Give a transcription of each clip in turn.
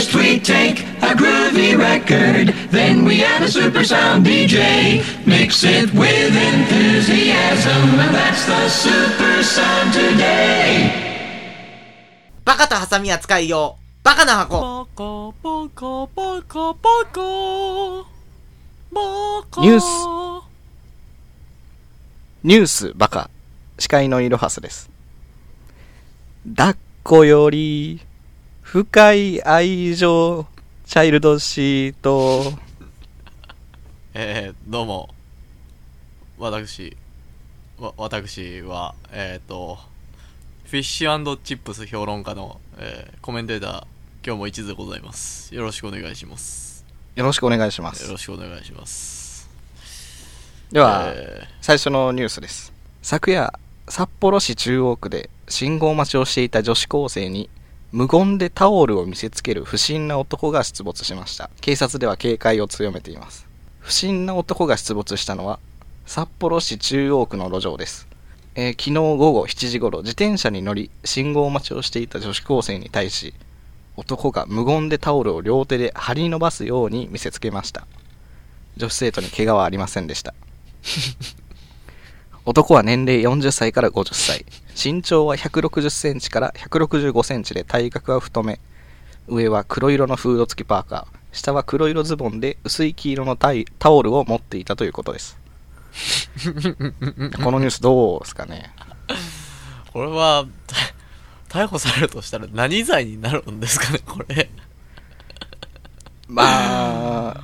First we take a groovy record, then we add a super sound DJ. Mix it with enthusiasm, and that's the super sound today. バカとハサミ扱い用、バカな箱。バカバカバカバカバカニュースニュースバカ司会のイロハスです抱っこより深い愛情チャイルドシート。えー、どうも。私わ私はえっ、とフィッシュチップス評論家の、えーコメンテーター今日も一途でございます。よろしくお願いします。よろしくお願いします。よろしくお願いします。では、え最初のニュースです。昨夜札幌市中央区で信号待ちをしていた女子高生に無言でタオルを見せつける不審な男が出没しました。警察では警戒を強めています。不審な男が出没したのは札幌市中央区の路上です、えー昨日午後7時頃自転車に乗り信号待ちをしていた女子高生に対し男が無言でタオルを両手で張り伸ばすように見せつけました。女子生徒に怪我はありませんでした。男は年齢40歳から50歳。身長は160センチから165センチで体格は太め。上は黒色のフード付きパーカー。下は黒色ズボンで薄い黄色のタイタオルを持っていたということです。このニュースどうですかね？ーこれはた逮捕されるとしたら何罪になるんですかねこれ。まあ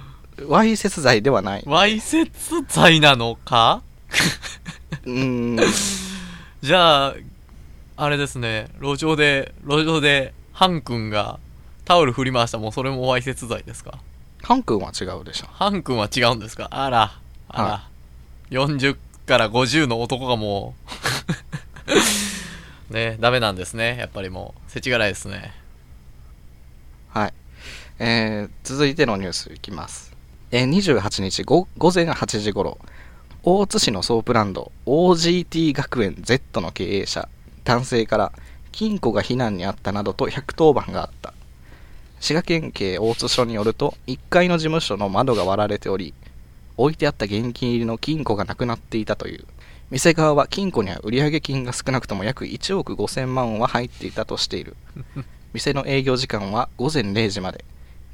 わいせつ罪ではない。わいせつ罪なのか？うん。じゃあ、あれですね、路上で、路上で、ハン君がタオル振り回したもうそれもわいせつ罪ですかハン君は違うでしょハン君は違うん。ですかあら、あら、は40から50の男がもう、ね、ダメなん。ですね。やっぱりもう、世知辛いですね。はい。えー、続いてのニュースいきます。えー、28日午前8時頃、大津市のソープランド OGT 学園 Z の経営者、男性から金庫が盗難にあったなどと110番があった。滋賀県警大津署によると、1階の事務所の窓が割られており、置いてあった現金入りの金庫がなくなっていたという。店側は金庫には売上金が少なくとも約1億5000万は入っていたとしている。店の営業時間は午前0時まで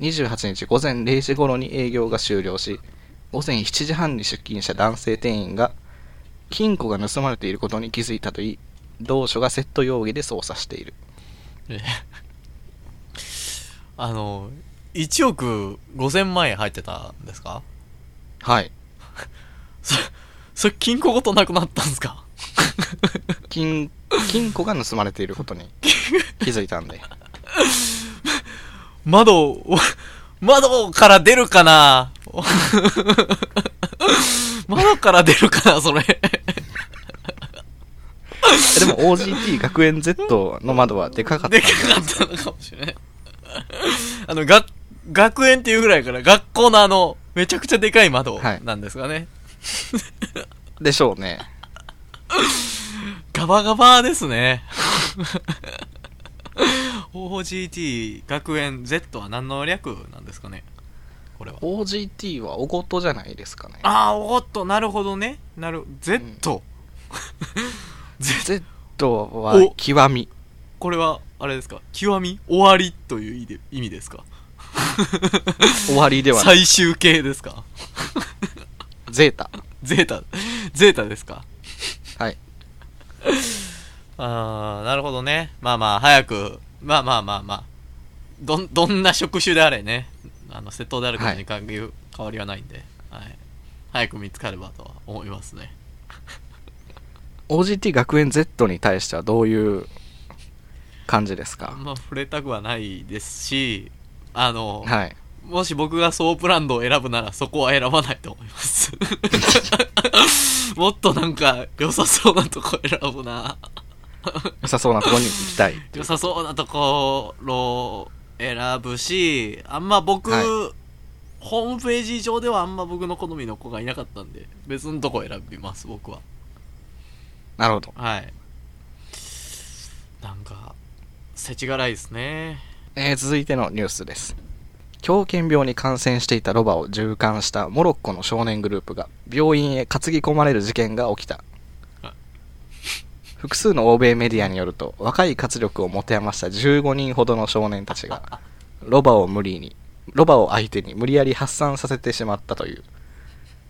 28日午前0時頃に営業が終了し午前7時半に出勤した男性店員が金庫が盗まれていることに気づいたといい同署が窃盗容疑で捜査している。あの、1億5000万円入ってたんですか？はい。そ、それ金庫ごとなくなったんですか？金金庫が盗まれていることに気づいたんで。窓を、窓から出るかな？窓から出るかなそれ。え でも OGT 学園 Z の窓はでかかったんでかかったのかもしれない。あの、が、学園っていうぐらいから学校のあの、めちゃくちゃでかい窓はいなんですかね。でしょうねガバガバですね。OGT 学園 Z は何の略なんですかねこれは。OGT はおごとじゃないですかね。ああ、おっと、なるほどね。なる、Z。Z は極み。これは、あれですか？極み？終わりという意味ですか？終わりではない。最終形ですか？ゼータ。ゼータ、ゼータですか？はい。あー、なるほどね。まあまあ、早く、まあまあまあまあ、どん、どんな職種であれね、あの、窃盗であることに関係、変わりはないんで、はい。早く見つかればとは思いますね。OGT 学園 Z に対してはどういう感じですか？あんま触れたくはないですし、あの、はいもし僕がソープランドを選ぶならそこは選ばないと思います。もっとなんか良さそうなとこ選ぶな。良さそうなところに行きたい良さそうなところを選ぶし、あんま僕、はいホームページ上ではあんま僕の好みの子がいなかったんで、別のとこ選びます、僕は。なるほどはい。なんか、世知辛いですね。えー続いてのニュースです狂犬病に感染していたロバを従艦したモロッコの少年グループが病院へ担ぎ込まれる事件が起きたあ複数の欧米メディアによると若い活力を持て余した15人ほどの少年たちがロバを無理にロバを相手に無理やり発散させてしまったという。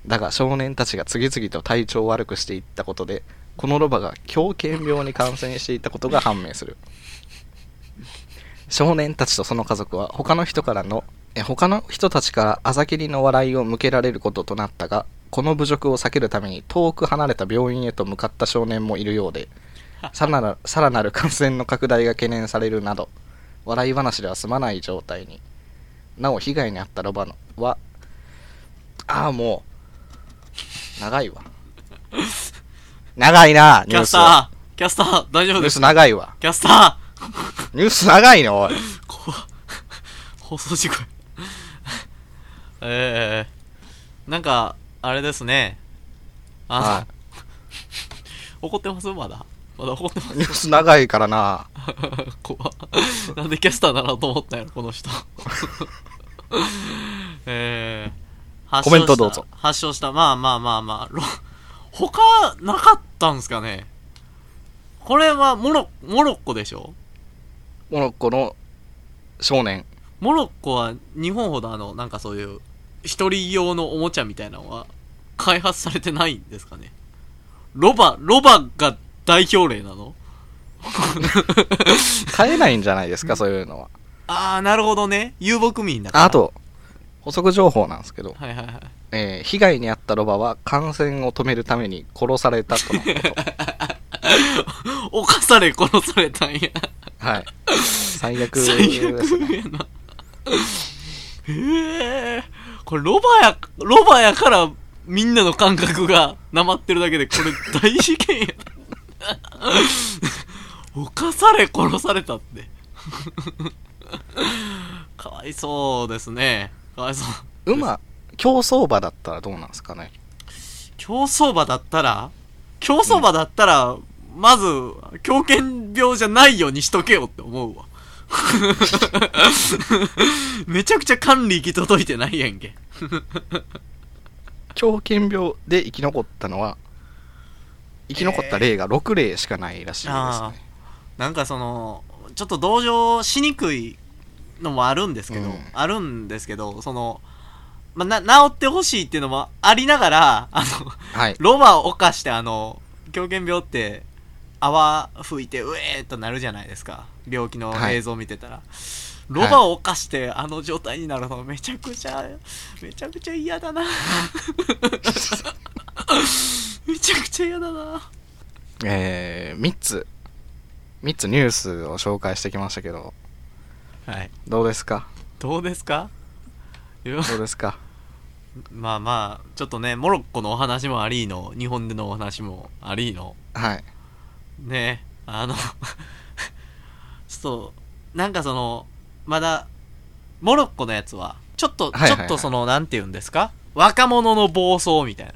だが少年たちが次々と体調を悪くしていったことでこのロバが狂犬病に感染していたことが判明する。少年たちとその家族は他の人からのえ他の人たちからあざきりの笑いを向けられることとなったがこの侮辱を避けるために遠く離れた病院へと向かった少年もいるようで さらなるさらなる感染の拡大が懸念されるなど笑い話では済まない状態に。なお被害に遭ったロバのはああもう長いわ。長いなニキャューススターキャスター大丈夫ニュース長いわ。キャスタニュース長いのおい。ー怖っ。放送事故。やえー、なんか、あれですね。あ 怒ってます？まだ？まだ怒ってます？ニュース長いからな。怖っ。なんでキャスターだなと思ったんやろ、この人。えー、発コメントどうぞ。発症した。まあまあまあまあ。ろ他、なかったんすかね？これはモロ、モロッコでしょ？モロッコの少年。モロッコは日本ほどあの、なんかそういう、一人用のおもちゃみたいなのは開発されてないんですかね？ロバ、ロバが代表例なの？買えないんじゃないですか？そういうのはあー、なるほどね。遊牧民だから。ああと補足情報なんですけど、はいはいはい。えー被害に遭ったロバは感染を止めるために殺されたとのこと 犯され殺されたんや。はい最悪最ですね悪やな。へえ。これロバや、ロバやからみんなの感覚がなまってるだけで、これ大事件や。犯され殺されたって。かわいそうですね。かわいそう。馬競走馬だったらどうなんですかね？競走馬だったら？競走馬だったら、まず、狂犬病じゃないようにしとけよって思うわ。めちゃくちゃ管理行き届いてないやんけ。狂犬病で生き残ったのは生き残った例が6例しかないらしいですあね、なんかその、ちょっと同情しにくいのもあるんですけど、うん。あるんですけど、その、まあ、な、治ってほしいっていうのもありながら、あの、はい。ロバを犯してあの、狂犬病って、泡吹いて、うえーっとなるじゃないですか。病気の映像見てたら。ロバを犯してあの状態になるのめちゃくちゃ、めちゃくちゃ嫌だな。めちゃくちゃ嫌だな。えー、3つ。3つニュースを紹介してきましたけど。はい。どうですか？どうですか？どうですか？まあまあ、ちょっとね、モロッコのお話もありの、日本でのお話もありの、はい。ね、あの、ちょっと、なんかその、まだ、モロッコのやつは、ちょっと、はいはいはいちょっとその、なんて言うんですか？若者の暴走みたいな。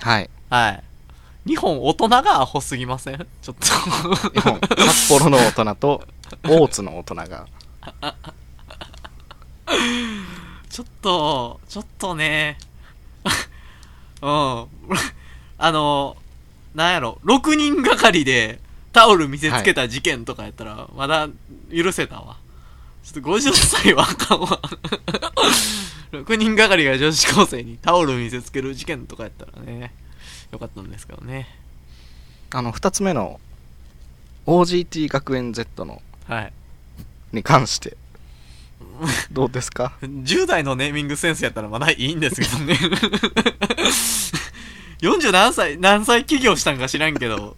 はいはい。日本大人がアホすぎません？ちょっと。日本札幌の大人と大津の大人が ちょっと、ちょっとね、うん。あの、なんやろ、6人がかりでタオル見せつけた事件とかやったら、まだ許せたわ。ちょっと50歳はあかんわ。6人がかりが女子高生にタオル見せつける事件とかやったらね、よかったんですけどね。あの2つ目の OGT 学園 Z のはい。に関してどうですか？10代のネーミングセンスやったらまだいいんですけどね。40何歳、何歳起業したんか知らんけど。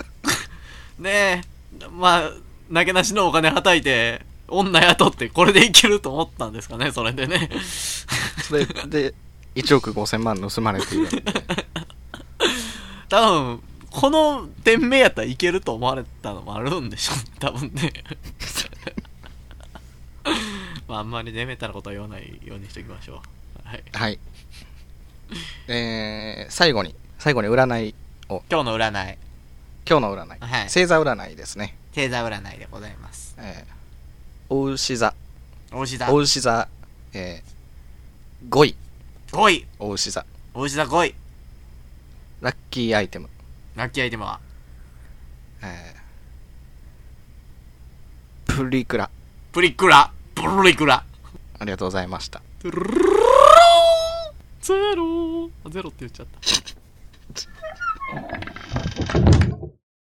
ねえ、まあ、投げなしのお金はたいて、女雇ってこれでいけると思ったんですかね、それでね。それで1億5000万盗まれている 多分、この店名やったらいけると思われたのもあるんでしょうね、多分ね。まあ、あんまりねめたなことは言わないようにしておきましょう。はい。はいえー、最後に最後に占い今日の占い、今日の占い、はい星座占いですね、星座占いでございます。えー、お牛座。お牛座。お牛座、えー、5位、5位。お牛座。お牛座5位。ラッキーアイテム、ラッキーアイテムは？えー、プリクラ。プリクラ。プリクラ。ありがとうございました。ゼロ。ゼロって言っちゃった